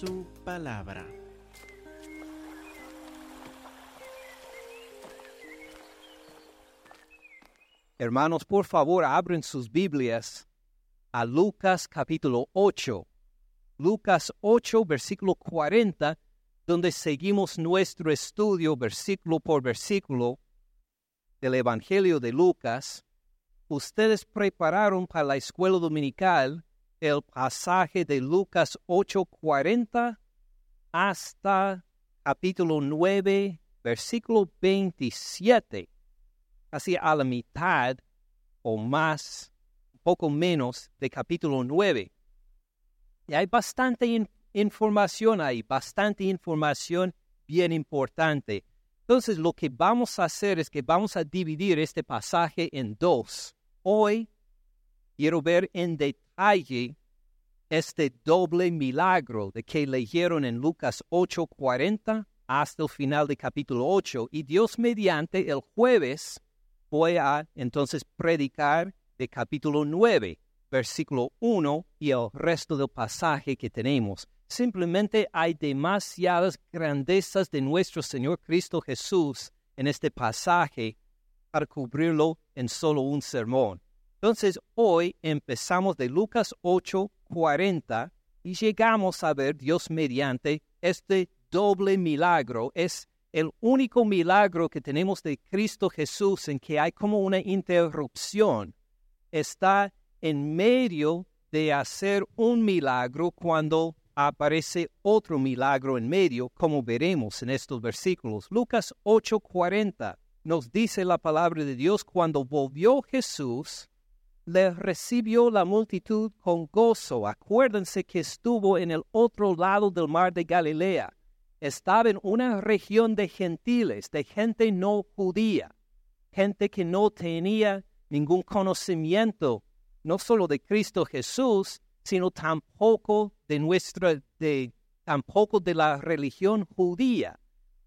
su palabra. Hermanos, por favor, abren sus Biblias a Lucas capítulo 8. Lucas 8, versículo 40, donde seguimos nuestro estudio versículo por versículo del Evangelio de Lucas. Ustedes prepararon para la escuela dominical el pasaje de Lucas 8:40 hasta capítulo 9, versículo 27, así a la mitad o más, un poco menos de capítulo 9. Y hay bastante información ahí, bastante información bien importante. Entonces lo que vamos a hacer es que vamos a dividir este pasaje en dos. Hoy quiero ver en detalle este doble milagro de que leyeron en Lucas 8:40 hasta el final del capítulo 8. Y Dios mediante el jueves voy a entonces predicar de capítulo 9, versículo 1 y el resto del pasaje que tenemos. Simplemente hay demasiadas grandezas de nuestro Señor Cristo Jesús en este pasaje para cubrirlo en solo un sermón. Entonces hoy empezamos de Lucas 8, 40 y llegamos a ver Dios mediante este doble milagro. Es el único milagro que tenemos de Cristo Jesús en que hay como una interrupción. Está en medio de hacer un milagro cuando aparece otro milagro en medio, como veremos en estos versículos. Lucas 8:40 nos dice la palabra de Dios, cuando volvió Jesús, le recibió la multitud con gozo. Acuérdense que estuvo en el otro lado del mar de Galilea. Estaba en una región de gentiles, de gente no judía, gente que no tenía ningún conocimiento, no solo de Cristo Jesús, sino tampoco de nuestra, de, tampoco de la religión judía.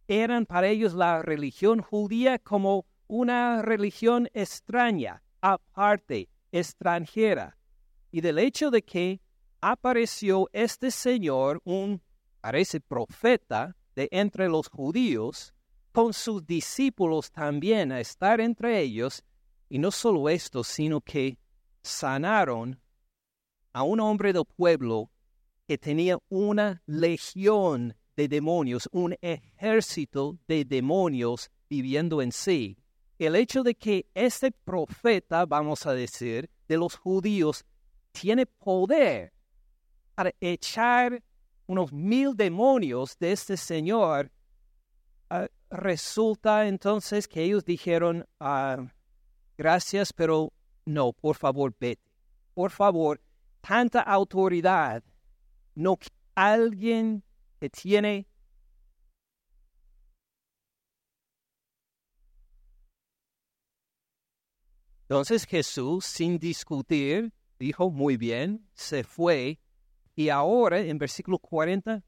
Eran para ellos la religión judía como una religión extraña, aparte, extranjera. Y del hecho de que apareció este Señor, un, parece profeta de entre los judíos, con sus discípulos también a estar entre ellos, y no solo esto, sino que sanaron a un hombre del pueblo que tenía una legión de demonios, un ejército de demonios viviendo en sí el hecho de que este profeta, vamos a decir, de los judíos, tiene poder para echar unos mil demonios de este Señor, ah, resulta entonces que ellos dijeron, ah, gracias, pero no, por favor, vete. Por favor, tanta autoridad, no alguien que tiene Entonces Jesús, sin discutir, dijo, muy bien, se fue y ahora en versículo 40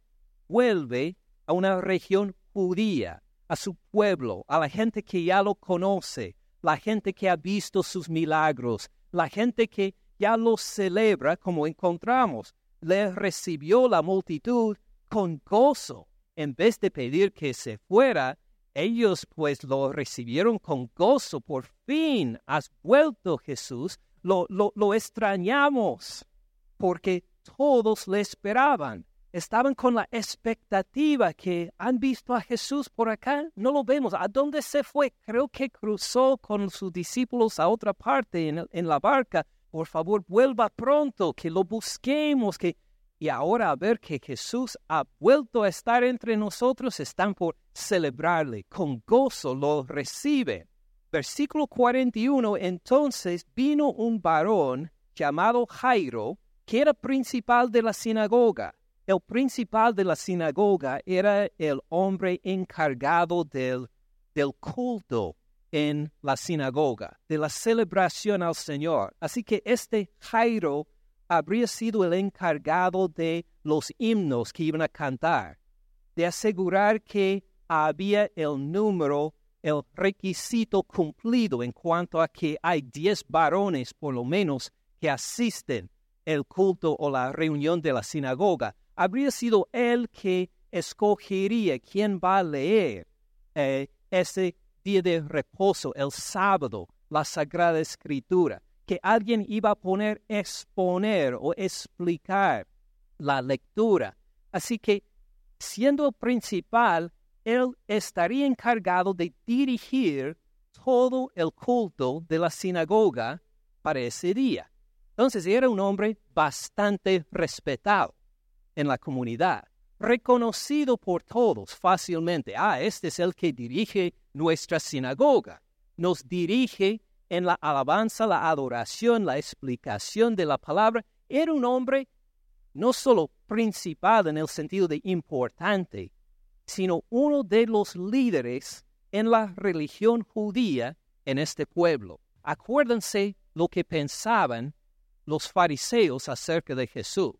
vuelve a una región judía, a su pueblo, a la gente que ya lo conoce, la gente que ha visto sus milagros, la gente que ya lo celebra como encontramos. Le recibió la multitud con gozo. En vez de pedir que se fuera, ellos pues lo recibieron con gozo. Por fin has vuelto Jesús. Lo, lo, extrañamos porque todos le esperaban. Estaban con la expectativa que han visto a Jesús por acá. No lo vemos. ¿A dónde se fue? Creo que cruzó con sus discípulos a otra parte en, en la barca. Por favor, vuelva pronto, que lo busquemos, que y ahora a ver que Jesús ha vuelto a estar entre nosotros, están por celebrarle, con gozo lo reciben. Versículo 41, entonces vino un varón llamado Jairo, que era principal de la sinagoga. El principal de la sinagoga era el hombre encargado del, del culto en la sinagoga, de la celebración al Señor. Así que este Jairo habría sido el encargado de los himnos que iban a cantar, de asegurar que había el número, el requisito cumplido en cuanto a que hay diez varones por lo menos que asisten el culto o la reunión de la sinagoga. habría sido él que escogería quién va a leer eh, ese día de reposo, el sábado, la Sagrada Escritura, que alguien iba a poner exponer o explicar la lectura. Así que, siendo el principal, él estaría encargado de dirigir todo el culto de la sinagoga para ese día. Entonces era un hombre bastante respetado en la comunidad, reconocido por todos fácilmente. Ah, este es el que dirige nuestra sinagoga. Nos dirige en la alabanza, la adoración, la explicación de la palabra. Era un hombre no solo principal en el sentido de importante, sino uno de los líderes en la religión judía en este pueblo. Acuérdense lo que pensaban los fariseos acerca de Jesús.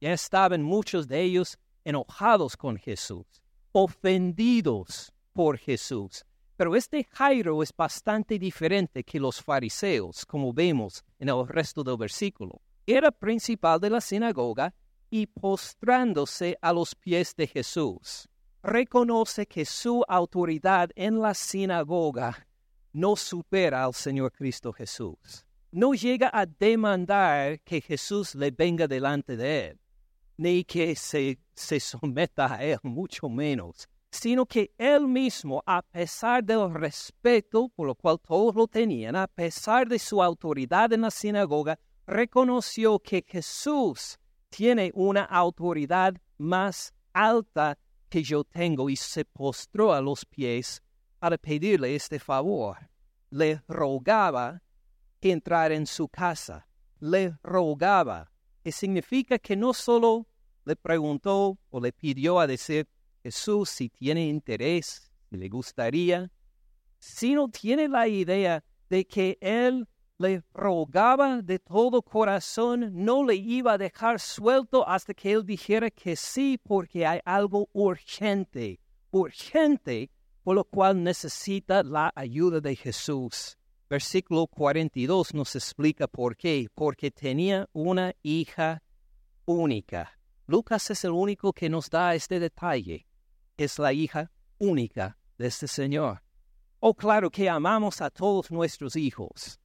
Ya estaban muchos de ellos enojados con Jesús, ofendidos por Jesús. Pero este Jairo es bastante diferente que los fariseos, como vemos en el resto del versículo. Era principal de la sinagoga y postrándose a los pies de Jesús reconoce que su autoridad en la sinagoga no supera al Señor Cristo Jesús. No llega a demandar que Jesús le venga delante de él, ni que se, se someta a él, mucho menos, sino que él mismo, a pesar del respeto por lo cual todos lo tenían, a pesar de su autoridad en la sinagoga, reconoció que Jesús tiene una autoridad más alta que yo tengo y se postró a los pies para pedirle este favor. Le rogaba entrar en su casa. Le rogaba, que significa que no solo le preguntó o le pidió a decir Jesús si tiene interés, si le gustaría, sino tiene la idea de que él le rogaba de todo corazón, no le iba a dejar suelto hasta que él dijera que sí, porque hay algo urgente, urgente, por lo cual necesita la ayuda de Jesús. Versículo 42 nos explica por qué, porque tenía una hija única. Lucas es el único que nos da este detalle. Es la hija única de este Señor. Oh, claro que amamos a todos nuestros hijos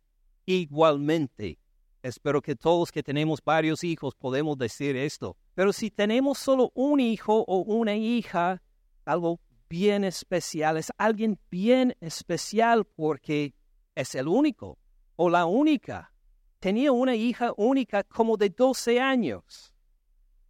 igualmente. Espero que todos que tenemos varios hijos podemos decir esto. Pero si tenemos solo un hijo o una hija, algo bien especial, es alguien bien especial porque es el único o la única. Tenía una hija única como de 12 años,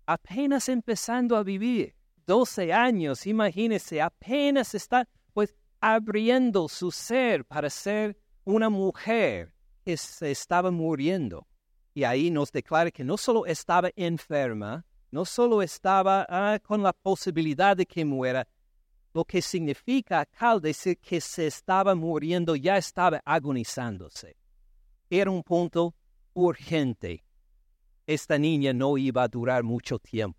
apenas empezando a vivir. 12 años, imagínese, apenas está pues abriendo su ser para ser una mujer se estaba muriendo. Y ahí nos declara que no solo estaba enferma, no solo estaba ah, con la posibilidad de que muera, lo que significa acá decir que se estaba muriendo, ya estaba agonizándose. Era un punto urgente. Esta niña no iba a durar mucho tiempo.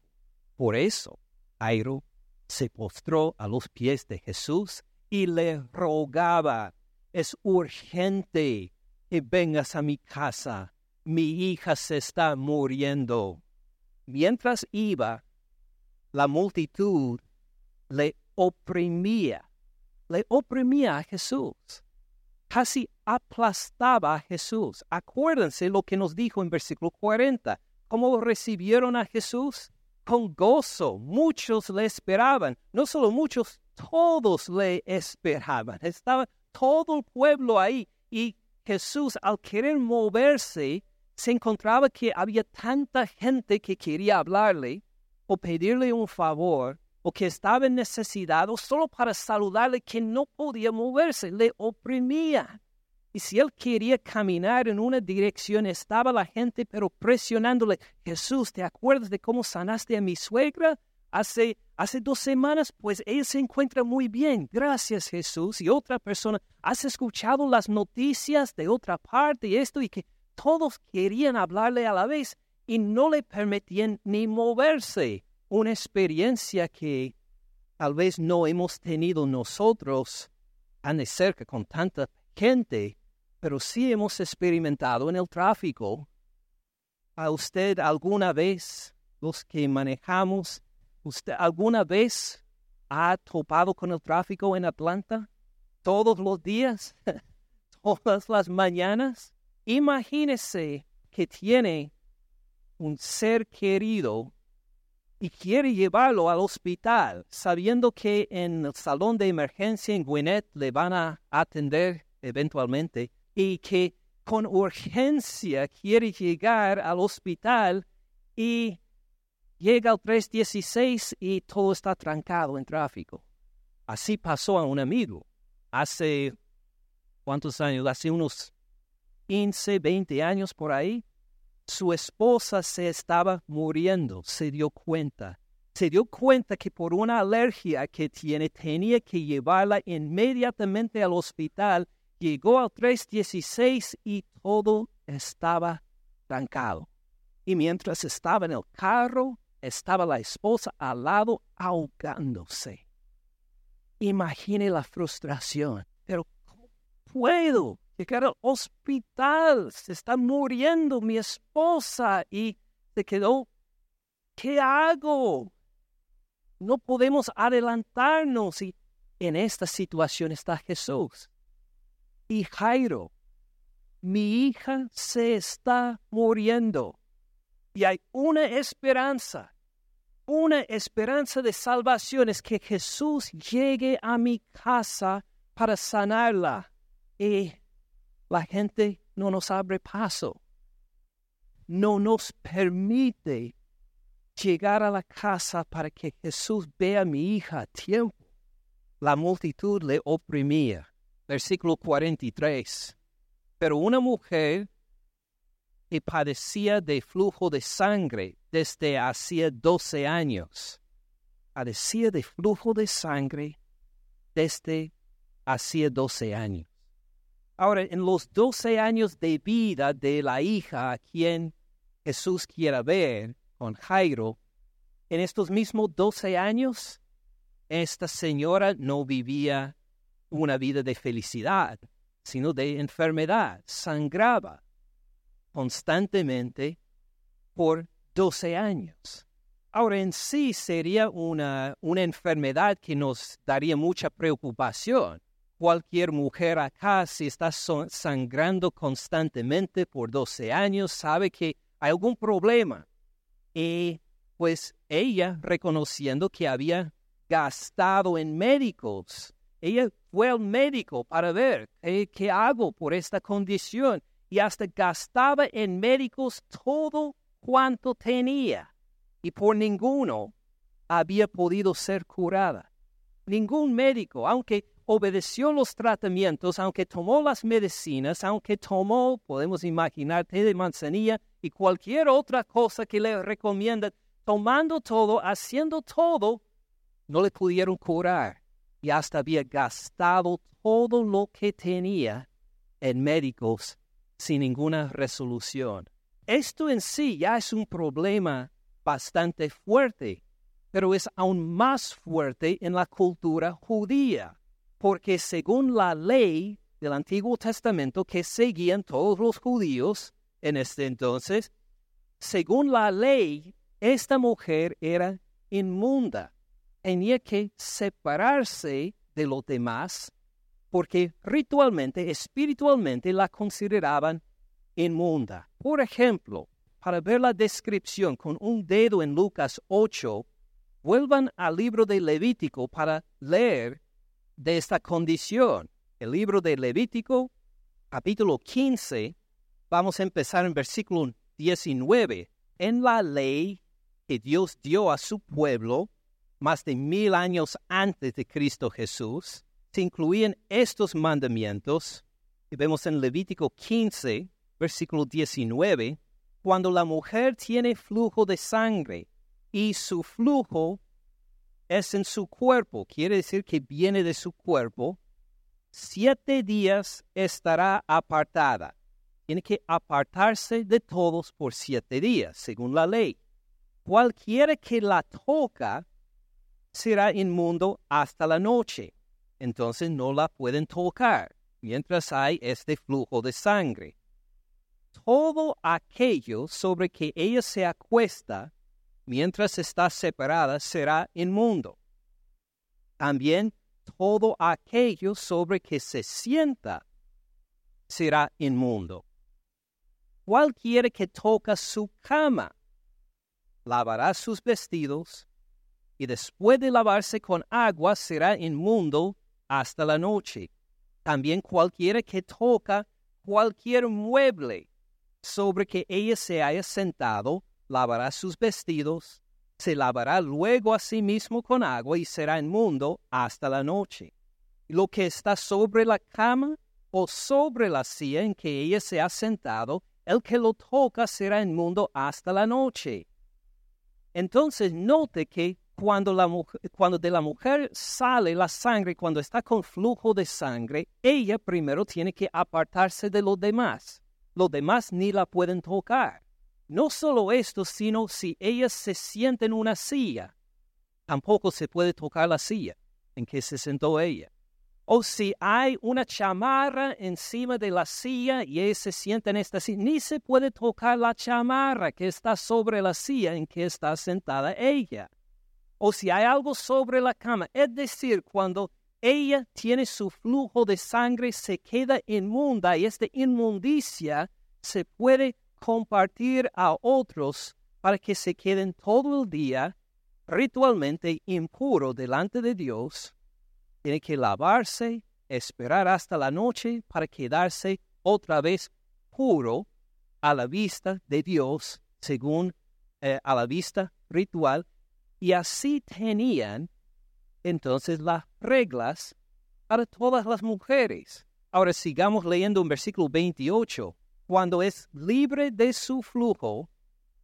Por eso, Airo se postró a los pies de Jesús y le rogaba, es urgente y vengas a mi casa, mi hija se está muriendo. Mientras iba, la multitud le oprimía, le oprimía a Jesús, casi aplastaba a Jesús. Acuérdense lo que nos dijo en versículo 40, cómo recibieron a Jesús con gozo. Muchos le esperaban, no solo muchos, todos le esperaban. Estaba todo el pueblo ahí y Jesús al querer moverse, se encontraba que había tanta gente que quería hablarle o pedirle un favor o que estaba en necesidad o solo para saludarle que no podía moverse, le oprimía. Y si él quería caminar en una dirección, estaba la gente pero presionándole, Jesús, ¿te acuerdas de cómo sanaste a mi suegra? hace, hace dos semanas, pues ella se encuentra muy bien. Gracias Jesús. Y otra persona, ¿has escuchado las noticias de otra parte y esto? Y que todos querían hablarle a la vez y no le permitían ni moverse. Una experiencia que tal vez no hemos tenido nosotros tan de cerca con tanta gente, pero sí hemos experimentado en el tráfico. ¿A usted alguna vez los que manejamos, ¿usted alguna vez ha topado con el tráfico en Atlanta? ¿Todos los días? ¿Todas las mañanas? Imagínese que tiene un ser querido y quiere llevarlo al hospital, sabiendo que en el salón de emergencia en Gwinnett le van a atender eventualmente y que con urgencia quiere llegar al hospital y llega al 316 y todo está trancado en tráfico. Así pasó a un amigo hace, ¿cuántos años? Hace unos 15, 20 años por ahí. Su esposa se estaba muriendo, se dio cuenta. Se dio cuenta que por una alergia que tiene tenía que llevarla inmediatamente al hospital Llegó al 316 y todo estaba trancado. Y mientras estaba en el carro, estaba la esposa al lado ahogándose. Imagine la frustración. Pero ¿cómo puedo llegar al hospital? Se está muriendo mi esposa y se quedó. ¿Qué hago? No podemos adelantarnos y en esta situación está Jesús y Jairo, mi hija se está muriendo. Y hay una esperanza, una esperanza de salvación es que Jesús llegue a mi casa para sanarla. Y la gente no nos abre paso, no nos permite llegar a la casa para que Jesús vea a mi hija a tiempo. La multitud le oprimía versículo 43. Pero una mujer que padecía de flujo de sangre desde hacía 12 años, padecía de flujo de sangre desde hacía 12 años. Ahora, en los 12 años de vida de la hija a quien Jesús quiera ver, con Jairo, en estos mismos 12 años, esta señora no vivía una vida de felicidad, sino de enfermedad. Sangraba constantemente por 12 años. Ahora en sí sería una, una enfermedad que nos daría mucha preocupación. Cualquier mujer acá, si está sangrando constantemente por 12 años, sabe que hay algún problema. Y pues ella, reconociendo que había gastado en médicos, ella fue al médico para ver qué hago por esta condición y hasta gastaba en médicos todo cuanto tenía y por ninguno había podido ser curada. Ningún médico, aunque obedeció los tratamientos, aunque tomó las medicinas, aunque tomó, podemos imaginar, té de manzanilla y cualquier otra cosa que le recomiendan, tomando todo, haciendo todo, no le pudieron curar y hasta había gastado todo lo que tenía en médicos sin ninguna resolución. Esto en sí ya es un problema bastante fuerte, pero es aún más fuerte en la cultura judía, porque según la ley del Antiguo Testamento que seguían todos los judíos en este entonces, según la ley, esta mujer era inmunda tenía que separarse de los demás porque ritualmente, espiritualmente la consideraban inmunda. Por ejemplo, para ver la descripción con un dedo en Lucas 8, vuelvan al libro de Levítico para leer de esta condición. El libro de Levítico, capítulo 15, vamos a empezar en versículo 19. En la ley que Dios dio a su pueblo, más de mil años antes de Cristo Jesús, se incluían estos mandamientos, y vemos en Levítico 15, versículo 19, cuando la mujer tiene flujo de sangre y su flujo es en su cuerpo, quiere decir que viene de su cuerpo, siete días estará apartada. Tiene que apartarse de todos por siete días, según la ley. Cualquiera que la toca será inmundo hasta la noche. Entonces no la pueden tocar mientras hay este flujo de sangre. Todo aquello sobre que ella se acuesta mientras está separada, será inmundo. También todo aquello sobre que se sienta será inmundo. Cualquiera que toca su cama lavará sus vestidos y después de lavarse con agua será inmundo hasta la noche. También cualquiera que toca cualquier mueble sobre que ella se haya sentado lavará sus vestidos, se lavará luego a sí mismo con agua y será inmundo hasta la noche. Lo que está sobre la cama o sobre la silla en que ella se ha sentado, el que lo toca será inmundo hasta la noche. Entonces note que cuando, la cuando de la mujer sale la sangre, cuando está con flujo de sangre, ella primero tiene que apartarse de los demás. Los demás ni la pueden tocar. No solo esto, sino si ella se siente en una silla, tampoco se puede tocar la silla en que se sentó ella. O si hay una chamarra encima de la silla y ella se sienta en esta silla, ni se puede tocar la chamarra que está sobre la silla en que está sentada ella. O si hay algo sobre la cama, es decir, cuando ella tiene su flujo de sangre, se queda inmunda y esta inmundicia se puede compartir a otros para que se queden todo el día ritualmente impuro delante de Dios, tiene que lavarse, esperar hasta la noche para quedarse otra vez puro a la vista de Dios, según eh, a la vista ritual, y así tenían entonces las reglas para todas las mujeres. Ahora sigamos leyendo un versículo 28 cuando es libre de su flujo,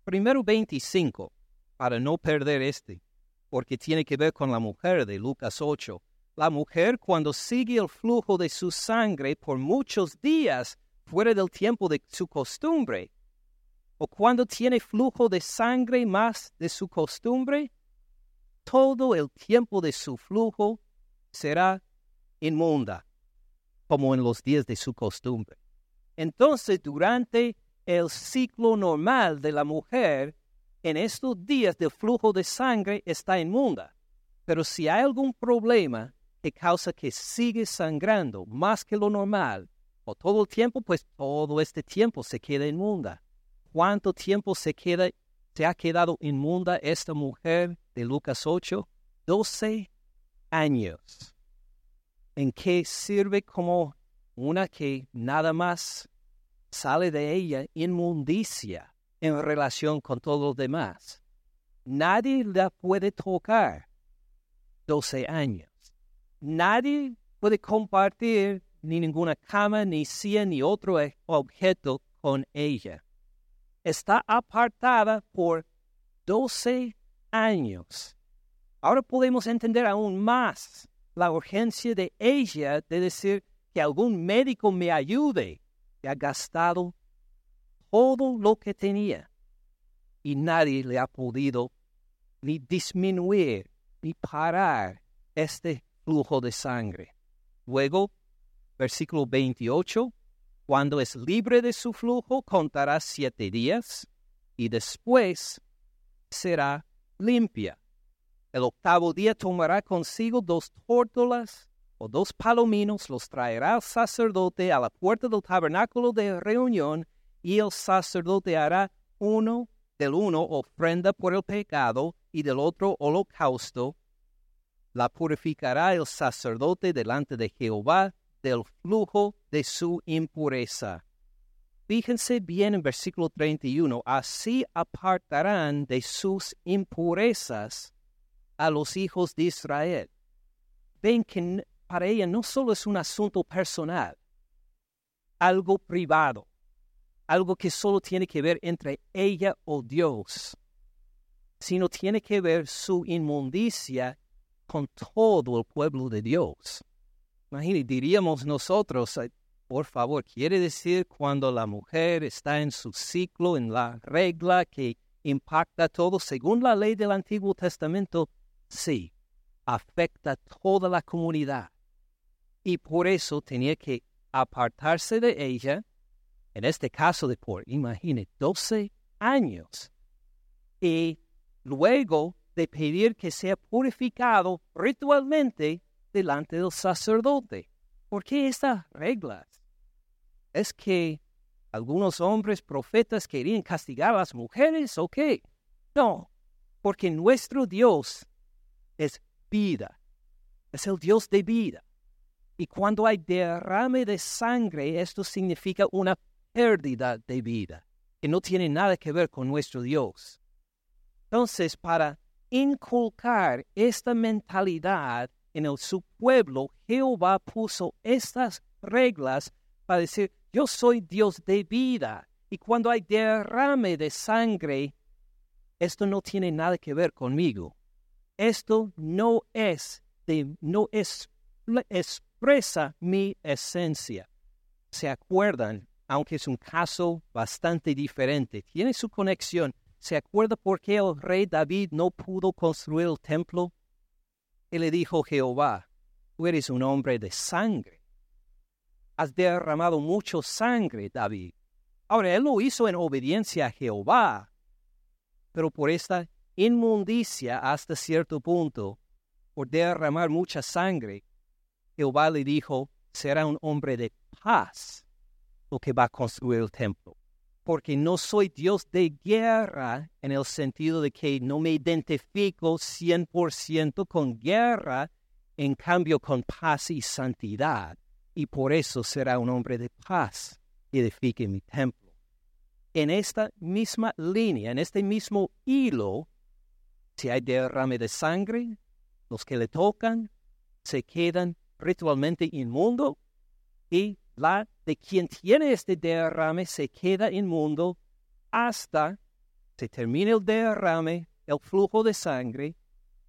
primero 25, para no perder este, porque tiene que ver con la mujer de Lucas 8. La mujer cuando sigue el flujo de su sangre por muchos días fuera del tiempo de su costumbre, o cuando tiene flujo de sangre más de su costumbre, todo el tiempo de su flujo será inmunda, como en los días de su costumbre. Entonces, durante el ciclo normal de la mujer, en estos días de flujo de sangre está inmunda. Pero si hay algún problema que causa que sigue sangrando más que lo normal, o todo el tiempo, pues todo este tiempo se queda inmunda. ¿Cuánto tiempo se queda, se ha quedado inmunda esta mujer de Lucas 8? 12 años. ¿En qué sirve como una que nada más sale de ella inmundicia en relación con todos los demás. Nadie la puede tocar 12 años. Nadie puede compartir ni ninguna cama, ni silla, ni otro objeto con ella. Está apartada por 12 años. Ahora podemos entender aún más la urgencia de ella de decir, que algún médico me ayude. Que ha gastado todo lo que tenía y nadie le ha podido ni disminuir ni parar este flujo de sangre. Luego, versículo 28, cuando es libre de su flujo, contará siete días y después será limpia. El octavo día tomará consigo dos tórtolas o dos palominos los traerá el sacerdote a la puerta del tabernáculo de reunión y el sacerdote hará uno del uno ofrenda por el pecado y del otro holocausto. La purificará el sacerdote delante de Jehová del flujo de su impureza. Fíjense bien en versículo 31, así apartarán de sus impurezas a los hijos de Israel. Ven que para ella no solo es un asunto personal, algo privado, algo que solo tiene que ver entre ella o Dios, sino tiene que ver su inmundicia con todo el pueblo de Dios. Imagínate, diríamos nosotros, por favor, quiere decir cuando la mujer está en su ciclo, en la regla que impacta todo, según la ley del Antiguo Testamento, sí, afecta toda la comunidad. Y por eso tenía que apartarse de ella, en este caso de por, imagine, 12 años, y luego de pedir que sea purificado ritualmente delante del sacerdote. ¿Por qué estas reglas? ¿Es que algunos hombres profetas querían castigar a las mujeres o? No, porque nuestro Dios es vida, es el Dios de vida. Y cuando hay derrame de sangre, esto significa una pérdida de vida, que no tiene nada que ver con nuestro Dios. Entonces, para inculcar esta mentalidad en el, su pueblo, Jehová puso estas reglas para decir, yo soy Dios de vida. Y cuando hay derrame de sangre, esto no tiene nada que ver conmigo. Esto no es, de, no es, expresa mi esencia. ¿Se acuerdan? Aunque es un caso bastante diferente, tiene su conexión ¿Se acuerda por qué el rey David no pudo construir el templo? Él le dijo Jehová, tú eres un hombre de sangre. Has derramado mucho sangre, David. Ahora, él lo hizo en obediencia a Jehová, pero por esta inmundicia hasta cierto punto, por derramar mucha sangre, Jehová le dijo, será un hombre de paz lo que va a construir el templo porque no soy Dios de guerra en el sentido de que no me identifico 100% con guerra, en cambio con paz y santidad, y por eso será un hombre de paz y edifique mi templo. En esta misma línea, en este mismo hilo, si hay derrame de sangre, los que le tocan se quedan ritualmente inmundo y la de quien tiene este derrame se queda inmundo hasta se termine el derrame, el flujo de sangre,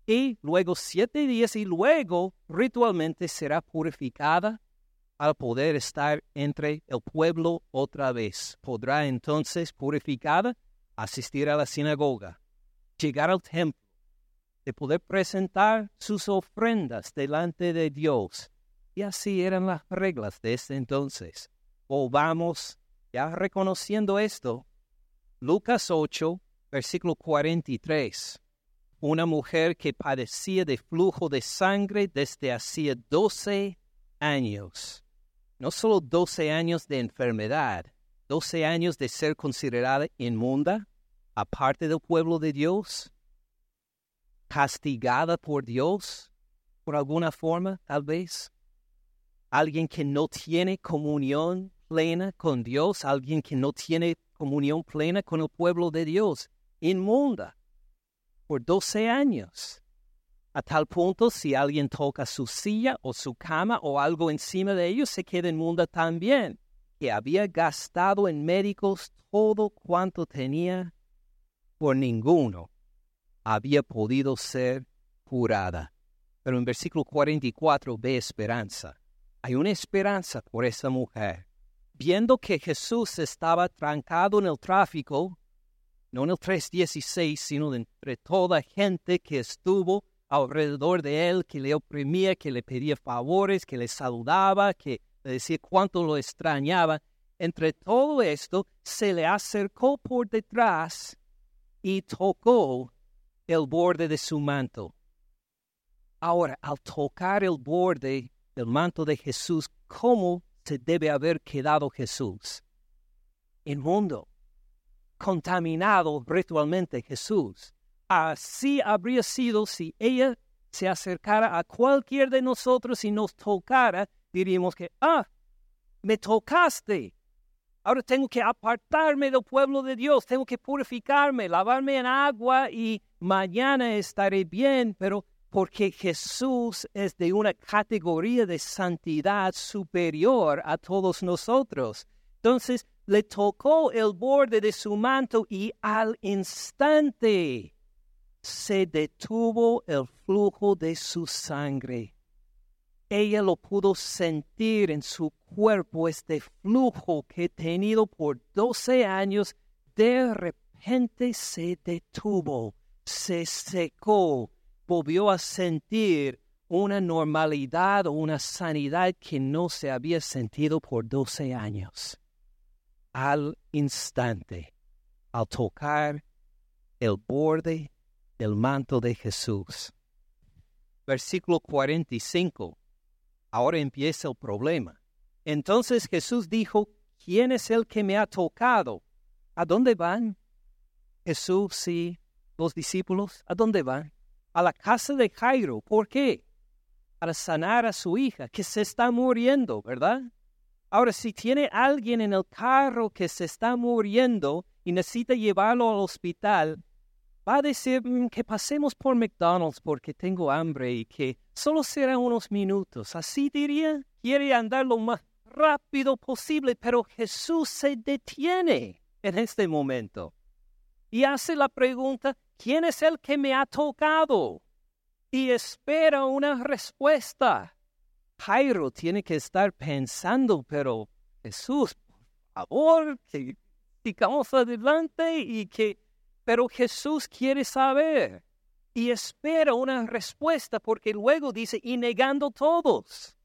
y luego siete días y luego ritualmente será purificada al poder estar entre el pueblo otra vez. Podrá entonces purificada asistir a la sinagoga, llegar al templo, de poder presentar sus ofrendas delante de Dios y así eran las reglas de ese entonces. O vamos, ya reconociendo esto, Lucas 8, versículo 43. Una mujer que padecía de flujo de sangre desde hacía 12 años. No solo 12 años de enfermedad, 12 años de ser considerada inmunda, aparte del pueblo de Dios, castigada por Dios, por alguna forma, tal vez alguien que no tiene comunión plena con Dios, alguien que no tiene comunión plena con el pueblo de Dios, inmunda, por 12 años. A tal punto, si alguien toca su silla o su cama o algo encima de ellos, se queda inmunda también, que había gastado en médicos todo cuanto tenía, por ninguno había podido ser curada. Pero en versículo 44 ve esperanza hay una esperanza por esa mujer. Viendo que Jesús estaba trancado en el tráfico, no en el 3.16, sino entre toda gente que estuvo alrededor de él, que le oprimía, que le pedía favores, que le saludaba, que le decía cuánto lo extrañaba. Entre todo esto, se le acercó por detrás y tocó el borde de su manto. Ahora, al tocar el borde del manto de Jesús, ¿cómo se debe haber quedado Jesús? Inmundo, contaminado ritualmente Jesús. Así habría sido si ella se acercara a cualquier de nosotros y nos tocara, diríamos que, ah, me tocaste. Ahora tengo que apartarme del pueblo de Dios, tengo que purificarme, lavarme en agua y mañana estaré bien, pero porque Jesús es de una categoría de santidad superior a todos nosotros. Entonces le tocó el borde de su manto y al instante se detuvo el flujo de su sangre. Ella lo pudo sentir en su cuerpo, este flujo que tenido por doce años, de repente se detuvo, se secó, volvió a sentir una normalidad o una sanidad que no se había sentido por 12 años. Al instante, al tocar el borde del manto de Jesús. Versículo 45. Ahora empieza el problema. Entonces Jesús dijo, ¿quién es el que me ha tocado? ¿A dónde van? Jesús y los discípulos, ¿a dónde van? A la casa de Jairo. ¿Por qué? Para sanar a su hija, que se está muriendo, ¿verdad? Ahora, si tiene alguien en el carro que se está muriendo y necesita llevarlo al hospital, va a decir mm, que pasemos por McDonald's porque tengo hambre y que solo será unos minutos. Así diría, quiere andar lo más rápido posible, pero Jesús se detiene en este momento y hace la pregunta, ¿quién es el que me ha tocado? Y espera una respuesta. Jairo tiene que estar pensando, pero Jesús, por favor, que sigamos adelante y que... Pero Jesús quiere saber y espera una respuesta porque luego dice, y negando todos.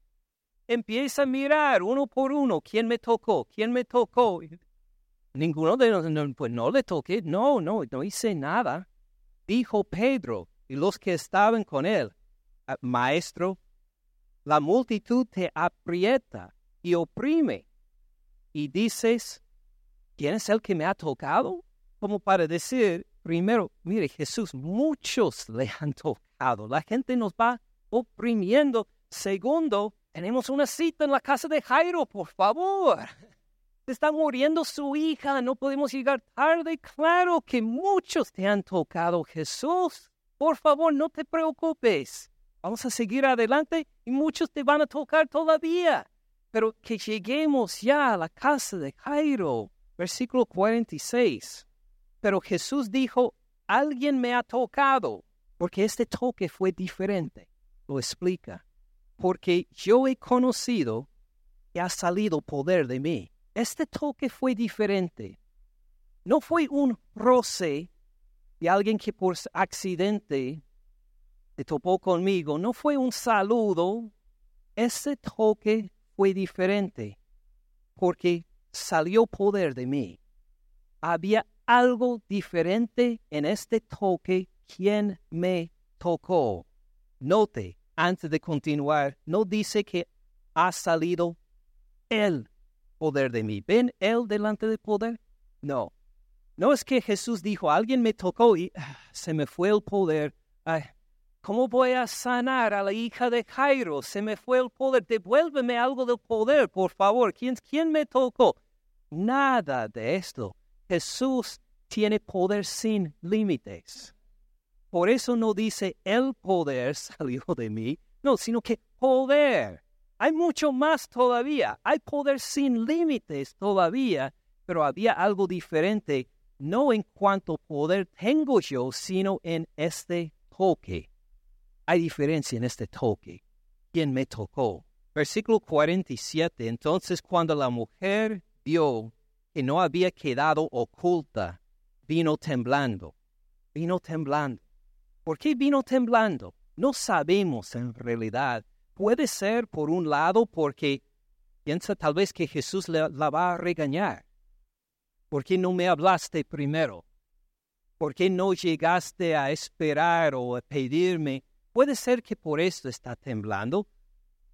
Empieza a mirar uno por uno, ¿quién me tocó? ¿Quién me tocó? Ninguno de nosotros, pues no le toqué, no, no, no hice nada. Dijo Pedro y los que estaban con él, ah, Maestro, la multitud te aprieta y oprime. Y dices, ¿quién es el que me ha tocado? Como para decir, primero, mire Jesús, muchos le han tocado. La gente nos va oprimiendo. Segundo, tenemos una cita en la casa de Jairo, por favor. Está muriendo su hija, no podemos llegar tarde. Claro que muchos te han tocado, Jesús. Por favor, no te preocupes. Vamos a seguir adelante y muchos te van a tocar todavía. Pero que lleguemos ya a la casa de Jairo. Versículo 46. Pero Jesús dijo, alguien me ha tocado, porque este toque fue diferente. Lo explica porque yo he conocido que ha salido poder de mí. Este toque fue diferente. No fue un roce de alguien que por accidente se topó conmigo. No fue un saludo. Este toque fue diferente porque salió poder de mí. Había algo diferente en este toque quien me tocó. Note, antes de continuar, no dice que ha salido el poder de mí. ¿Ven él delante del poder? No. No es que Jesús dijo, alguien me tocó y ah, se me fue el poder. ¿Cómo voy a sanar a la hija de Jairo? Se me fue el poder. Devuélveme algo del poder, por favor. ¿Quién, quién me tocó? Nada de esto. Jesús tiene poder sin límites. Por eso no dice el poder salió de mí, no, sino que poder. Hay mucho más todavía, hay poder sin límites todavía, pero había algo diferente, no en cuanto poder tengo yo, sino en este toque. Hay diferencia en este toque. ¿Quién me tocó? Versículo 47. Entonces cuando la mujer vio que no había quedado oculta, vino temblando, vino temblando. ¿Por qué vino temblando? No sabemos en realidad. Puede ser, por un lado, porque piensa tal vez que Jesús la, va a regañar. ¿Por qué no me hablaste primero? ¿Por qué no llegaste a esperar o a pedirme? Puede ser que por esto está temblando.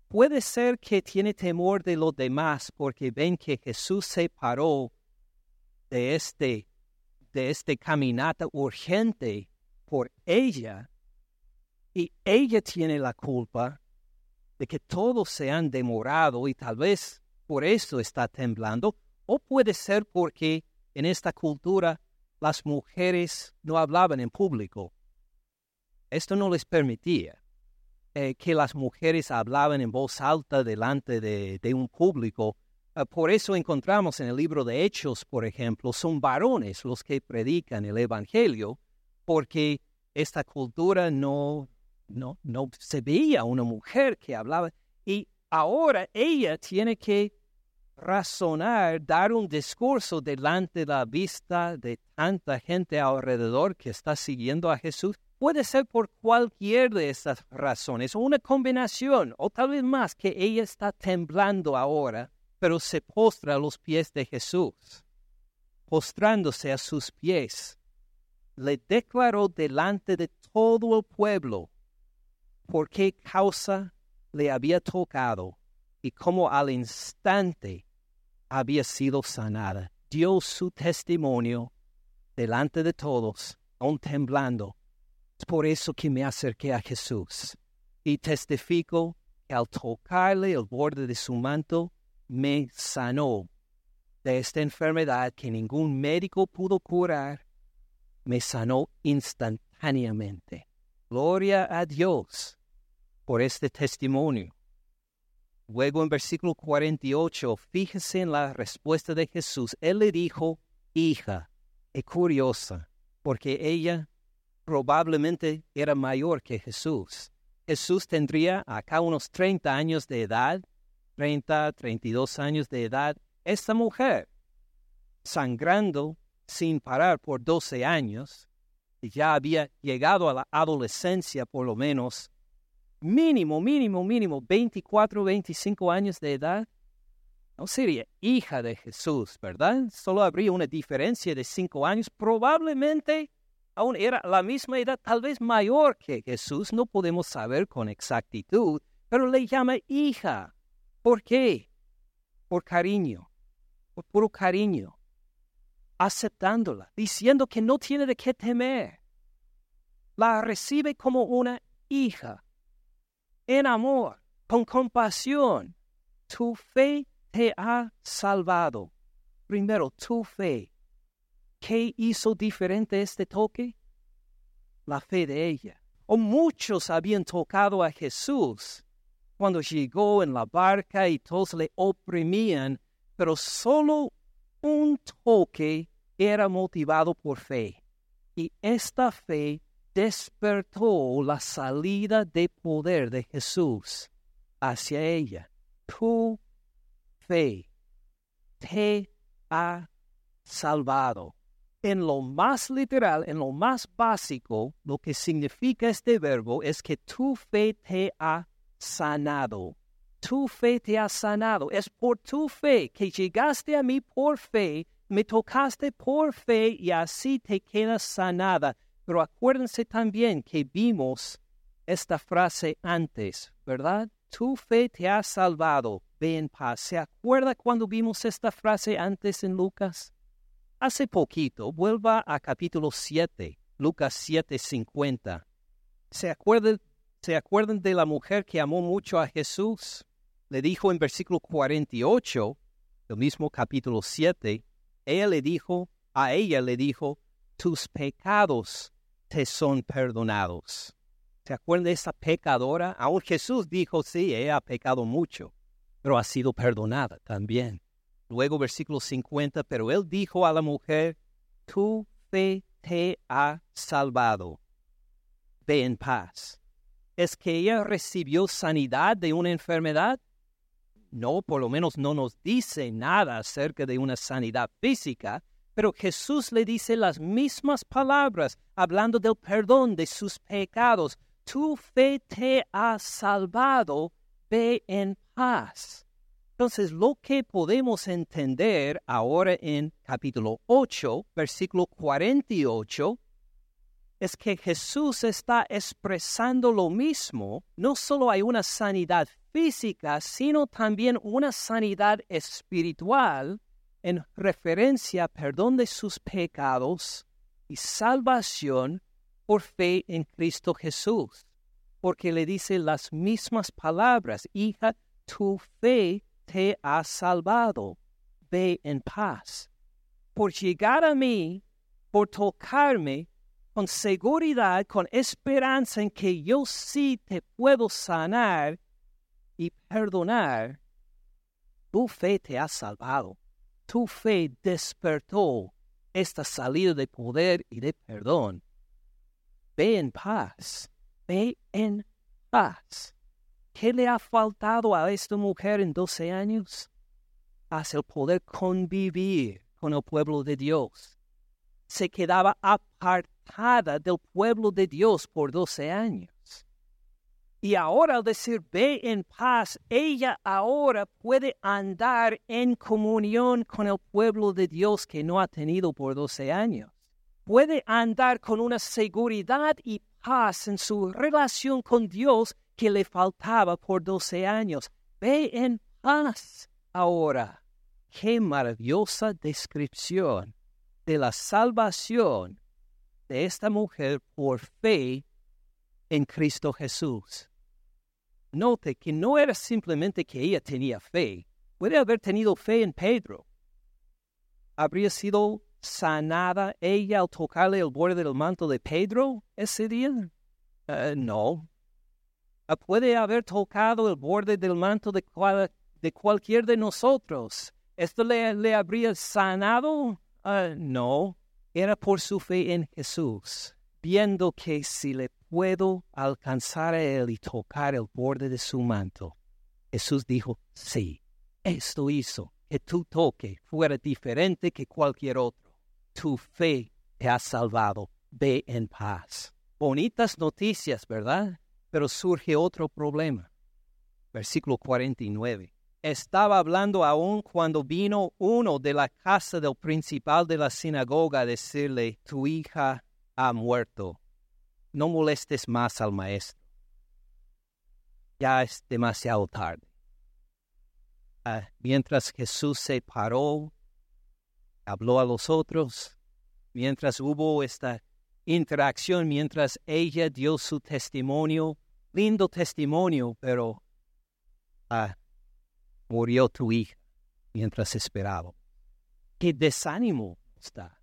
Puede ser que tiene temor de los demás porque ven que Jesús se paró de este, de este caminata urgente por ella y ella tiene la culpa de que todos se han demorado y tal vez por eso está temblando, o puede ser porque en esta cultura las mujeres no hablaban en público. Esto no les permitía eh, que las mujeres hablaban en voz alta delante de, un público. Eh, por eso encontramos en el libro de Hechos, por ejemplo, son varones los que predican el Evangelio, porque esta cultura no, no, no se veía una mujer que hablaba. Y ahora ella tiene que razonar, dar un discurso delante de la vista de tanta gente alrededor que está siguiendo a Jesús. Puede ser por cualquier de estas razones, o una combinación, o tal vez más, que ella está temblando ahora, pero se postra a los pies de Jesús, postrándose a sus pies le declaró delante de todo el pueblo por qué causa le había tocado y cómo al instante había sido sanada. Dio su testimonio delante de todos, aún temblando. Es por eso que me acerqué a Jesús y testifico que al tocarle el borde de su manto, me sanó de esta enfermedad que ningún médico pudo curar, me sanó instantáneamente. Gloria a Dios por este testimonio. Luego en versículo 48, fíjese en la respuesta de Jesús. Él le dijo, hija, es curiosa, porque ella probablemente era mayor que Jesús. Jesús tendría acá unos 30 años de edad, 30, 32 años de edad. Esta mujer, sangrando sin parar por 12 años, ya había llegado a la adolescencia por lo menos, mínimo, mínimo, mínimo, 24, 25 años de edad, no sería hija de Jesús, ¿verdad? Solo habría una diferencia de 5 años, probablemente aún era la misma edad, tal vez mayor que Jesús, no podemos saber con exactitud, pero le llama hija. ¿Por qué? Por cariño, por puro cariño, aceptándola, diciendo que no tiene de qué temer. La recibe como una hija, en amor, con compasión. Tu fe te ha salvado. Primero, tu fe ¿Qué hizo diferente este toque? La fe de ella. O muchos habían tocado a Jesús cuando llegó en la barca y todos le oprimían, pero solo un toque era motivado por fe. Y esta fe despertó la salida de poder de Jesús hacia ella. Tu fe te ha salvado en lo más literal, en lo más básico, lo que significa este verbo es que tu fe te ha sanado. Tu fe te ha sanado. Es por tu fe que llegaste a mí por fe, me tocaste por fe y así te quedas sanada. Pero acuérdense también que vimos esta frase antes, ¿verdad? Tu fe te ha salvado. Ve en paz. ¿Se acuerda cuando vimos esta frase antes en Lucas? Hace poquito, vuelva a capítulo 7, Lucas 7, 50. ¿Se ¿Se acuerdan de la mujer que amó mucho a Jesús? Le dijo en versículo 48, del mismo capítulo 7, ella le dijo, a ella le dijo, tus pecados te son perdonados. ¿Se acuerdan de esa pecadora? Aún Jesús dijo, sí, ella ha pecado mucho, pero ha sido perdonada también. Luego versículo 50, pero él dijo a la mujer, tu fe te ha salvado. Ve en paz. ¿Es que ella recibió sanidad de una enfermedad? No, por lo menos no nos dice nada acerca de una sanidad física, pero Jesús le dice las mismas palabras, hablando del perdón de sus pecados. Tu fe te ha salvado, ve en paz. Entonces, lo que podemos entender ahora en capítulo 8, versículo 48, es que Jesús está expresando lo mismo. No solo hay una sanidad física, sino también una sanidad espiritual en referencia a perdón de sus pecados y salvación por fe en Cristo Jesús. Porque le dice las mismas palabras, hija, tu fe te ha salvado. Ve en paz. Por llegar a mí, por tocarme, con seguridad, con esperanza en que yo sí te puedo sanar y perdonar, tu fe te ha salvado. Tu fe despertó esta salida de poder y de perdón. Ve en paz. Ve en paz. ¿Qué le ha faltado a esta mujer en 12 años? Hace el poder convivir con el pueblo de Dios. Se quedaba apartada del pueblo de Dios por 12 años. Y ahora al decir ve en paz, ella ahora puede andar en comunión con el pueblo de Dios que no ha tenido por 12 años. puede andar con una seguridad y paz en su relación con Dios que le faltaba por doce años. Ve en paz ahora. Qué maravillosa descripción de la salvación de esta mujer por fe en Cristo Jesús. Note que no era simplemente que ella tenía fe, puede haber tenido fe en Pedro. ¿Habría sido sanada ella al tocarle el borde del manto de Pedro ese día? Eh, no. ¿Puede haber tocado el borde del manto de, de cualquier de nosotros? ¿Esto le, le habría sanado? Uh, no. Era por su fe en Jesús, viendo que si le puedo alcanzar a él y tocar el borde de su manto, Jesús dijo, sí, esto hizo que tu toque fuera diferente que cualquier otro. Tu fe te ha salvado. Ve en paz. Bonitas noticias, ¿verdad? Pero surge otro problema. Versículo 49. Estaba hablando aún cuando vino uno de la casa del principal de la sinagoga a decirle, tu hija ha muerto. No molestes más al maestro. Ya es demasiado tarde. Ah, mientras Jesús se paró, habló a los otros, mientras hubo esta interacción, mientras ella dio su testimonio, lindo testimonio, pero ah, murió tu hija mientras esperaba. Qué desánimo está,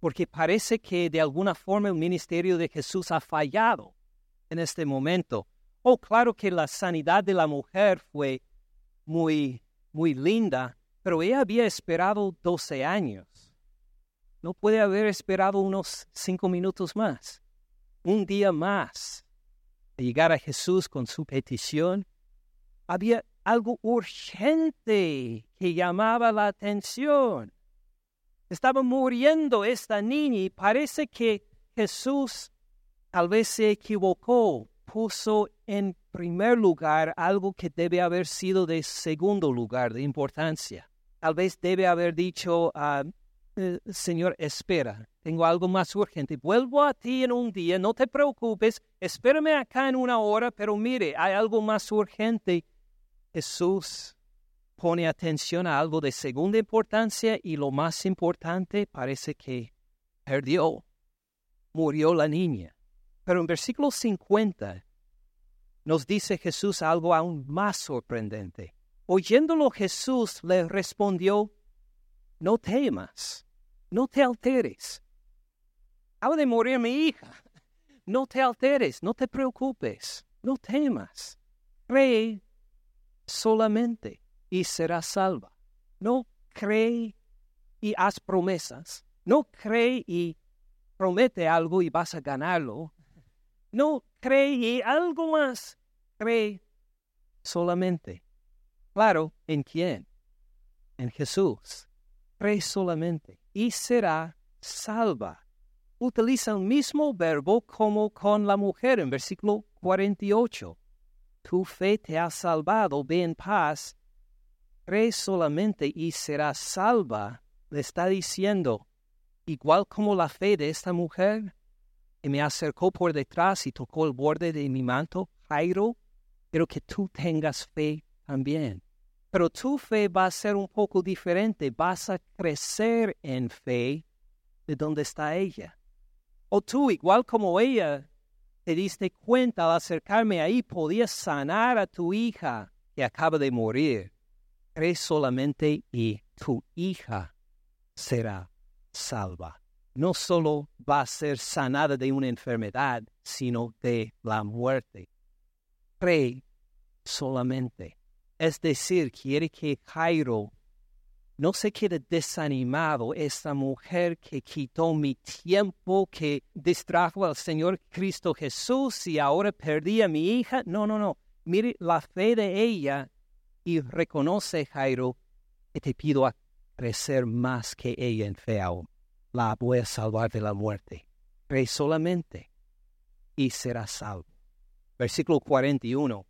porque parece que de alguna forma el ministerio de Jesús ha fallado en este momento. Oh, claro que la sanidad de la mujer fue muy muy linda, pero ella había esperado 12 años. No puede haber esperado unos cinco minutos más, un día más, de llegar a Jesús con su petición. Había algo urgente que llamaba la atención. Estaba muriendo esta niña y parece que Jesús tal vez se equivocó, puso en primer lugar algo que debe haber sido de segundo lugar de importancia. Tal vez debe haber dicho, uh, Señor, espera, tengo algo más urgente. Vuelvo a ti en un día, no te preocupes, espérame acá en una hora, pero mire, hay algo más urgente. Jesús pone atención a algo de segunda importancia y lo más importante parece que perdió, murió la niña. Pero en versículo 50 nos dice Jesús algo aún más sorprendente. Oyéndolo Jesús le respondió, no temas, no te alteres. Acaba de morir mi hija. No te alteres, no te preocupes, no temas. Cree solamente y serás salva. No cree y haz promesas. No cree y promete algo y vas a ganarlo. No cree y algo más cree solamente. Claro, ¿en quién? En Jesús. Cree solamente y será salva. Utiliza el mismo verbo como con la mujer en versículo 48. Tu fe te ha salvado, ve en paz. Cree solamente y será salva. Le está diciendo, igual como la fe de esta mujer, que me acercó por detrás y tocó el borde de mi manto, Jairo, pero que tú tengas fe también. Pero tu fe va a ser un poco diferente, vas a crecer en fe de donde está ella. O tú, igual como ella, te diste cuenta al acercarme ahí, podías sanar a tu hija que acaba de morir. Crees solamente y tu hija será salva. No solo va a ser sanada de una enfermedad, sino de la muerte cree solamente. Es decir, quiere que Jairo no se quede desanimado, esta mujer que quitó mi tiempo, que distrajo al Señor Cristo Jesús y ahora perdí a mi hija. No, no, no. Mire la fe de ella y reconoce, Jairo, que te pido a crecer más que ella en fe aún. La voy a salvar de la muerte. Cree solamente y será salvo. Versículo 41.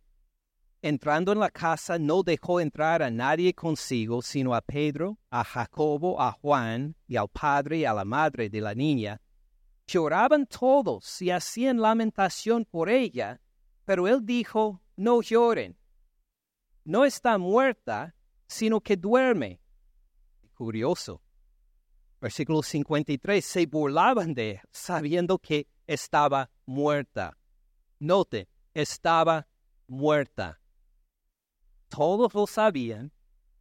Entrando en la casa no dejó entrar a nadie consigo, sino a Pedro, a Jacobo, a Juan y al padre y a la madre de la niña, Lloraban todos y hacían lamentación por ella, pero él dijo, no lloren. No está muerta, sino que duerme. Curioso. Versículo 53, se burlaban de sabiendo que estaba muerta. Note, estaba muerta. Todos lo sabían,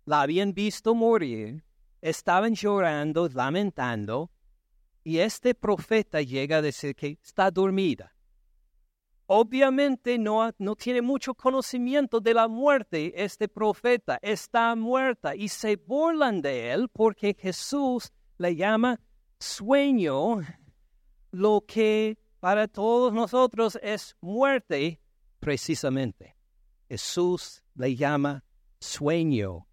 la habían visto morir, estaban llorando, lamentando, y este profeta llega a decir que está dormida. Obviamente no, no tiene mucho conocimiento de la muerte este profeta, está muerta y se burlan de él porque Jesús le llama sueño, lo que para todos nosotros es muerte precisamente. Jesús le llama sueño,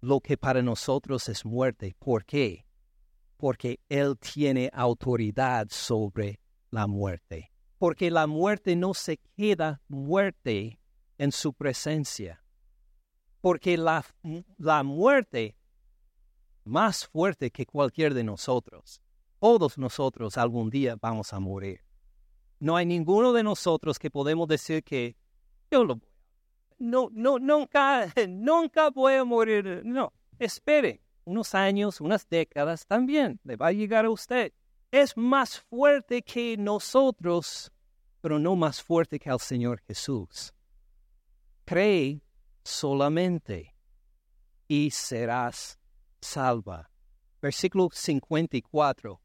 lo que para nosotros es muerte. ¿Por qué? Porque Él tiene autoridad sobre la muerte. Porque la muerte no se queda muerte en su presencia. Porque la, la muerte, más fuerte que cualquier de nosotros, todos nosotros algún día vamos a morir. No hay ninguno de nosotros que podemos decir que yo lo no, no, nunca, nunca voy a morir. No, espere unos años, unas décadas también, le va a llegar a usted. Es más fuerte que nosotros, pero no más fuerte que al Señor Jesús. Cree solamente y serás salva. Versículo 54.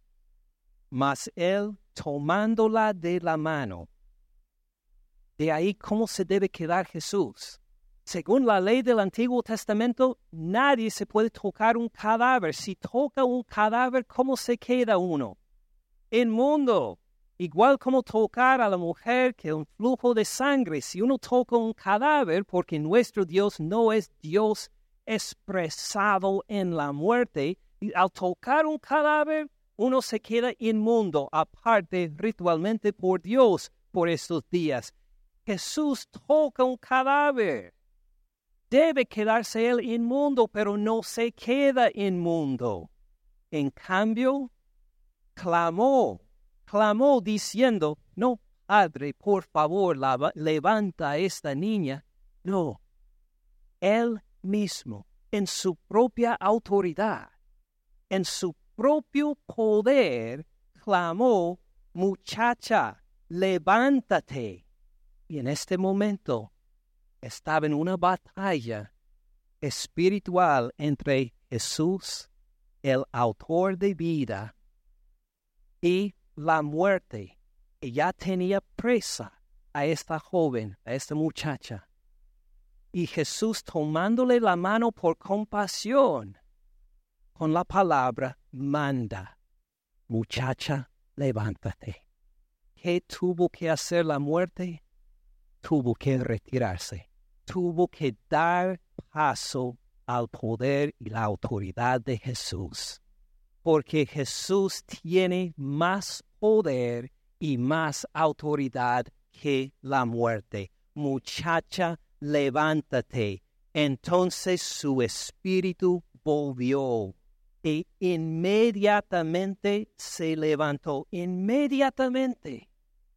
Mas él, tomándola de la mano, de ahí cómo se debe quedar Jesús. Según la ley del Antiguo Testamento, nadie se puede tocar un cadáver. Si toca un cadáver, ¿cómo se queda uno? Inmundo. Igual como tocar a la mujer que un flujo de sangre. Si uno toca un cadáver, porque nuestro Dios no es Dios expresado en la muerte, y al tocar un cadáver, uno se queda inmundo, aparte ritualmente por Dios por estos días. Jesús toca un cadáver. Debe quedarse él inmundo, pero no se queda inmundo. En cambio, clamó, clamó diciendo, no, Padre, por favor, levanta a esta niña. No, él mismo, en su propia autoridad, en su propio poder, clamó, muchacha, levántate. Y en este momento estaba en una batalla espiritual entre Jesús, el autor de vida, y la muerte. Y ya tenía presa a esta joven, a esta muchacha. Y Jesús tomándole la mano por compasión, con la palabra manda, muchacha, levántate. ¿Qué tuvo que hacer la muerte? Tuvo que retirarse, tuvo que dar paso al poder y la autoridad de Jesús, porque Jesús tiene más poder y más autoridad que la muerte. Muchacha, levántate. Entonces su espíritu volvió e inmediatamente se levantó, inmediatamente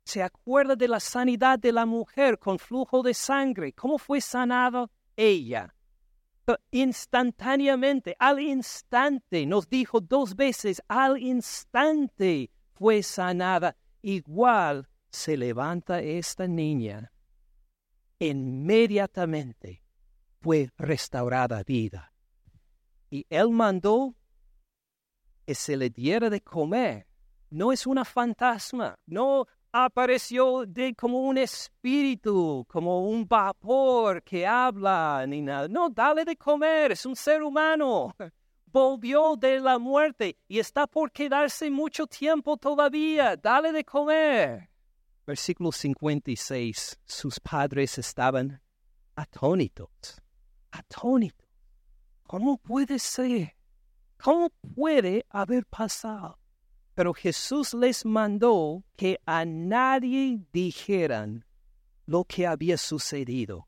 se acuerda de la sanidad de la mujer con flujo de sangre, cómo fue sanada ella. Instantáneamente, al instante, nos dijo dos veces, al instante fue sanada. Igual se levanta esta niña. Inmediatamente fue restaurada vida. Y él mandó que se le diera de comer. No es una fantasma, no apareció de como un espíritu, como un vapor que habla, ni nada. No, dale de comer, es un ser humano. Volvió de la muerte y está por quedarse mucho tiempo todavía. Dale de comer. Versículo 56. Sus padres estaban atónitos. Atónitos. ¿Cómo puede ser? ¿Cómo puede haber pasado? Pero Jesús les mandó que a nadie dijeran lo que había sucedido.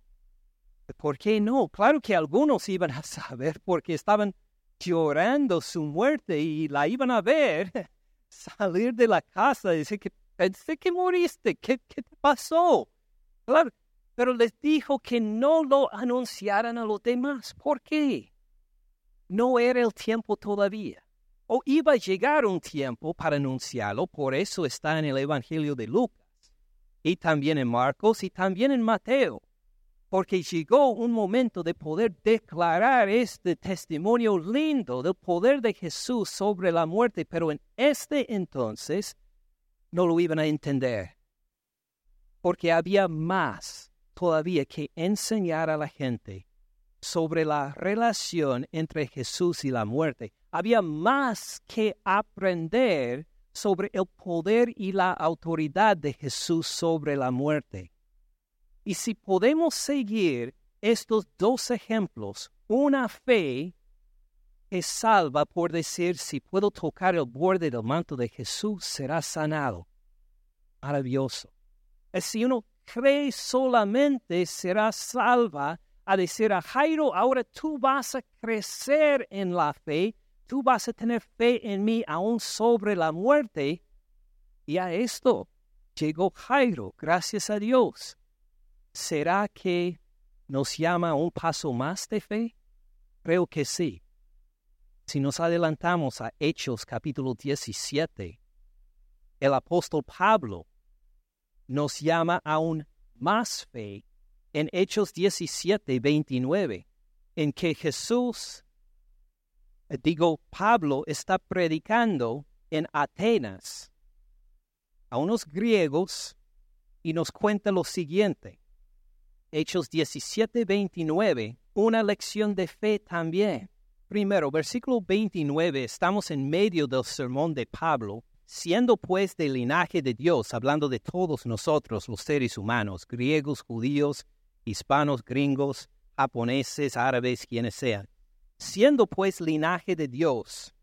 ¿Por qué no? Claro que algunos iban a saber porque estaban llorando su muerte y la iban a ver. salir de la casa y decir que pensé que moriste, ¿qué, qué te pasó? Claro, pero les dijo que no lo anunciaran a los demás. ¿Por qué? No era el tiempo todavía. O iba a llegar un tiempo para anunciarlo, por eso está en el Evangelio de Lucas, y también en Marcos, y también en Mateo porque llegó un momento de poder declarar este testimonio lindo del poder de Jesús sobre la muerte, pero en este entonces no lo iban a entender, porque había más todavía que enseñar a la gente sobre la relación entre Jesús y la muerte. Había más que aprender sobre el poder y la autoridad de Jesús sobre la muerte. Y si podemos seguir estos dos ejemplos, una fe que salva por decir, si puedo tocar el borde del manto de Jesús, será sanado. Maravilloso. Si uno cree solamente, será salva a decir a Jairo, ahora tú vas a crecer en la fe, tú vas a tener fe en mí aún sobre la muerte. Y a esto llegó Jairo, gracias a Dios. ¿será que nos llama un paso más de fe? Creo que sí. Si nos adelantamos a Hechos capítulo 17, el apóstol Pablo nos llama aún más fe en Hechos 17, 29, en que Jesús, digo, Pablo está predicando en Atenas a unos griegos y nos cuenta lo siguiente. Hechos 17, 29, una lección de fe también. Primero, versículo 29, estamos en medio del sermón de Pablo, siendo pues del linaje de Dios, hablando de todos nosotros, los seres humanos, griegos, judíos, hispanos, gringos, japoneses, árabes, quienes sean. Siendo pues linaje de Dios,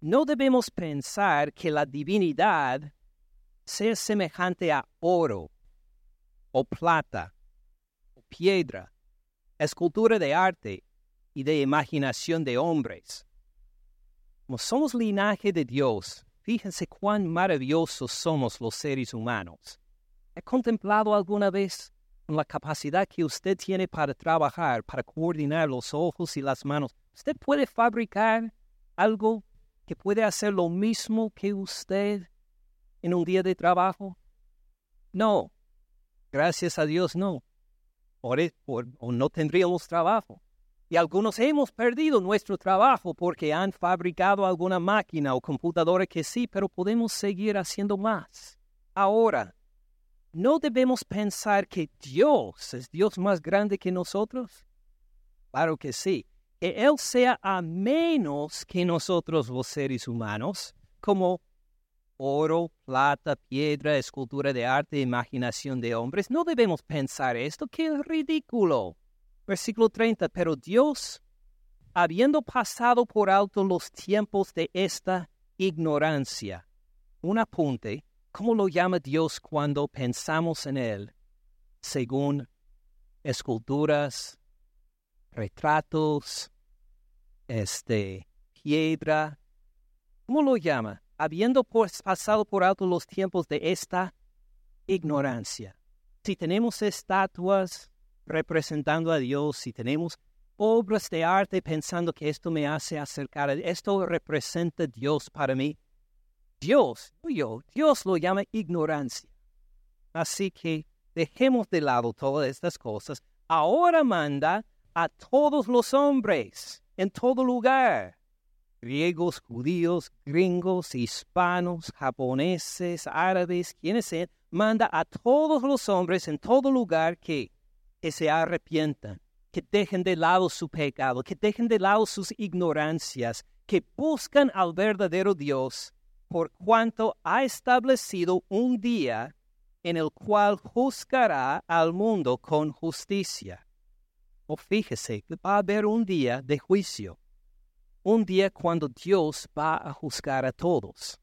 no debemos pensar que la divinidad sea semejante a oro o plata piedra, escultura de arte y de imaginación de hombres. Como somos linaje de Dios, fíjense cuán maravillosos somos los seres humanos. ¿He contemplado alguna vez la capacidad que usted tiene para trabajar, para coordinar los ojos y las manos? ¿Usted puede fabricar algo que puede hacer lo mismo que usted en un día de trabajo? No, gracias a Dios no o no tendríamos trabajo. Y algunos hemos perdido nuestro trabajo porque han fabricado alguna máquina o computadora que sí, pero podemos seguir haciendo más. Ahora, ¿no debemos pensar que Dios es Dios más grande que nosotros? Claro que sí. Que Él sea a menos que nosotros los seres humanos, como oro, plata, piedra, escultura de arte, imaginación de hombres. No debemos pensar esto, que es ridículo. Versículo 30, pero Dios, habiendo pasado por alto los tiempos de esta ignorancia, un apunte, ¿cómo lo llama Dios cuando pensamos en Él? Según esculturas, retratos, este, piedra, ¿cómo lo llama? habiendo pues pasado por alto los tiempos de esta ignorancia. Si tenemos estatuas representando a Dios, si tenemos obras de arte pensando que esto me hace acercar esto representa a Dios para mí, Dios, yo, Dios lo llama ignorancia. Así que dejemos de lado todas estas cosas. Ahora manda a todos los hombres en todo lugar griegos, judíos, gringos, hispanos, japoneses, árabes, quienes sean, manda a todos los hombres en todo lugar que, que se arrepientan, que dejen de lado su pecado, que dejen de lado sus ignorancias, que buscan al verdadero Dios, por cuanto ha establecido un día en el cual juzgará al mundo con justicia. O fíjese va a haber un día de juicio un día cuando Dios va a juzgar a todos.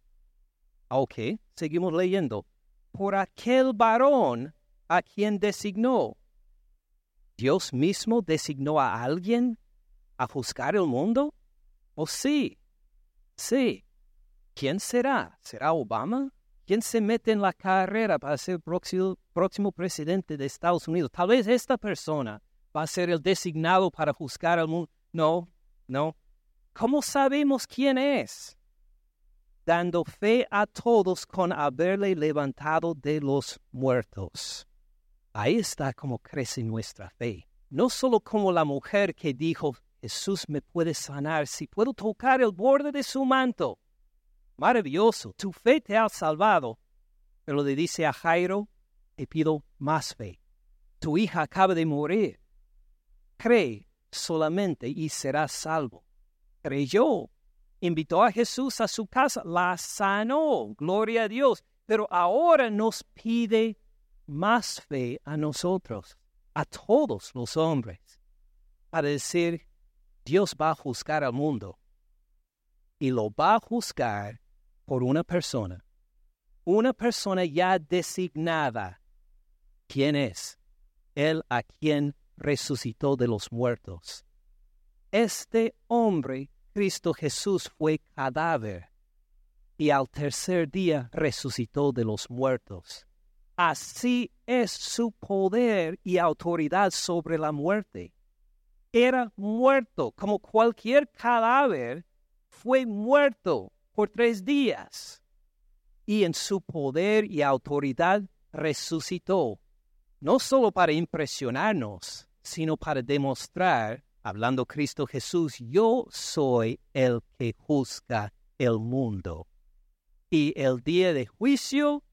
Ok, seguimos leyendo. Por aquel varón a quien designó. ¿Dios mismo designó a alguien a juzgar el mundo? ¿O sí? Sí. ¿Quién será? ¿Será Obama? ¿Quién se mete en la carrera para ser próximo, presidente de Estados Unidos? Tal vez esta persona va a ser el designado para juzgar al mundo. No, no. ¿Cómo sabemos quién es? Dando fe a todos con haberle levantado de los muertos. Ahí está cómo crece nuestra fe. No solo como la mujer que dijo, Jesús me puede sanar si puedo tocar el borde de su manto. Maravilloso, tu fe te ha salvado. Pero le dice a Jairo, te pido más fe. Tu hija acaba de morir. Cree solamente y serás salvo creyó, invitó a Jesús a su casa, la sanó, gloria a Dios, pero ahora nos pide más fe a nosotros, a todos los hombres, para decir, Dios va a juzgar al mundo y lo va a juzgar por una persona, una persona ya designada. ¿Quién es? Él a quien resucitó de los muertos. Este hombre Cristo Jesús fue cadáver y al tercer día resucitó de los muertos. Así es su poder y autoridad sobre la muerte. Era muerto como cualquier cadáver, fue muerto por tres días. Y en su poder y autoridad resucitó, no solo para impresionarnos, sino para demostrar hablando Cristo Jesús, yo soy el que juzga el mundo. Y el día de juicio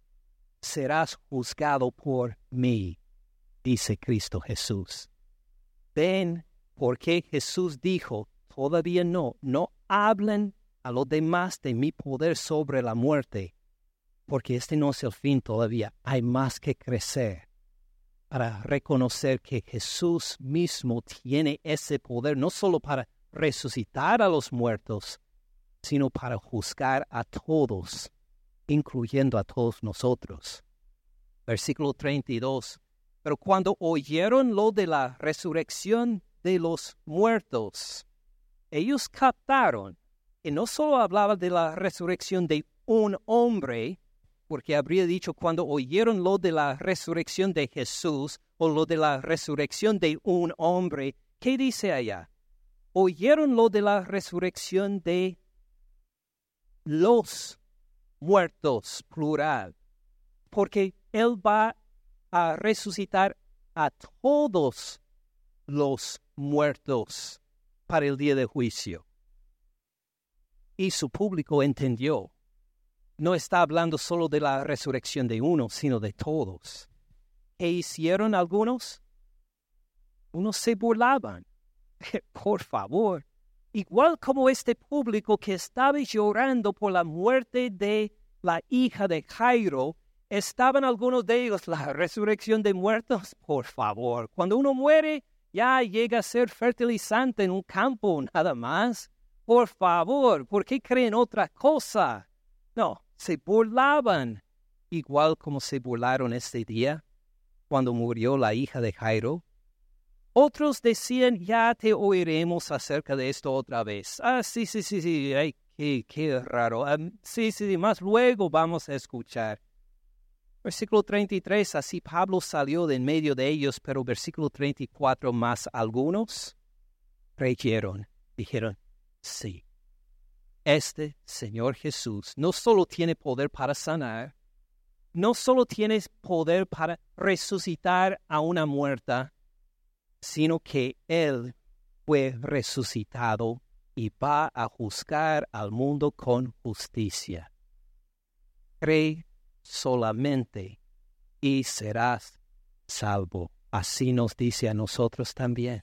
serás juzgado por mí, dice Cristo Jesús. Ven, porque Jesús dijo, todavía no, no hablen a los demás de mi poder sobre la muerte, porque este no es el fin todavía, hay más que crecer para reconocer que Jesús mismo tiene ese poder no solo para resucitar a los muertos, sino para juzgar a todos, incluyendo a todos nosotros. Versículo 32. Pero cuando oyeron lo de la resurrección de los muertos, ellos captaron que no solo hablaba de la resurrección de un hombre, porque habría dicho cuando oyeron lo de la resurrección de Jesús o lo de la resurrección de un hombre, ¿qué dice allá? Oyeron lo de la resurrección de los muertos, plural, porque Él va a resucitar a todos los muertos para el día de juicio. Y su público entendió no está hablando solo de la resurrección de uno, sino de todos. ¿E hicieron algunos? Unos se burlaban. Por favor, igual como este público que estaba llorando por la muerte de la hija de Jairo, estaban algunos de ellos la resurrección de muertos. Por favor, cuando uno muere, ya llega a ser fertilizante en un campo, nada más. Por favor, ¿por qué creen otra cosa? No, se burlaban, igual como se burlaron este día cuando murió la hija de Jairo. Otros decían, ya te oiremos acerca de esto otra vez. Ah, sí, sí, sí, sí, ay, qué, qué raro. Ah, sí, sí, sí, más luego vamos a escuchar. Versículo 33, así Pablo salió de en medio de ellos, pero versículo 34, más algunos creyeron, dijeron, sí, este Señor Jesús no solo tiene poder para sanar, no solo tiene poder para resucitar a una muerta, sino que Él fue resucitado y va a juzgar al mundo con justicia. Cree solamente y serás salvo. Así nos dice a nosotros también.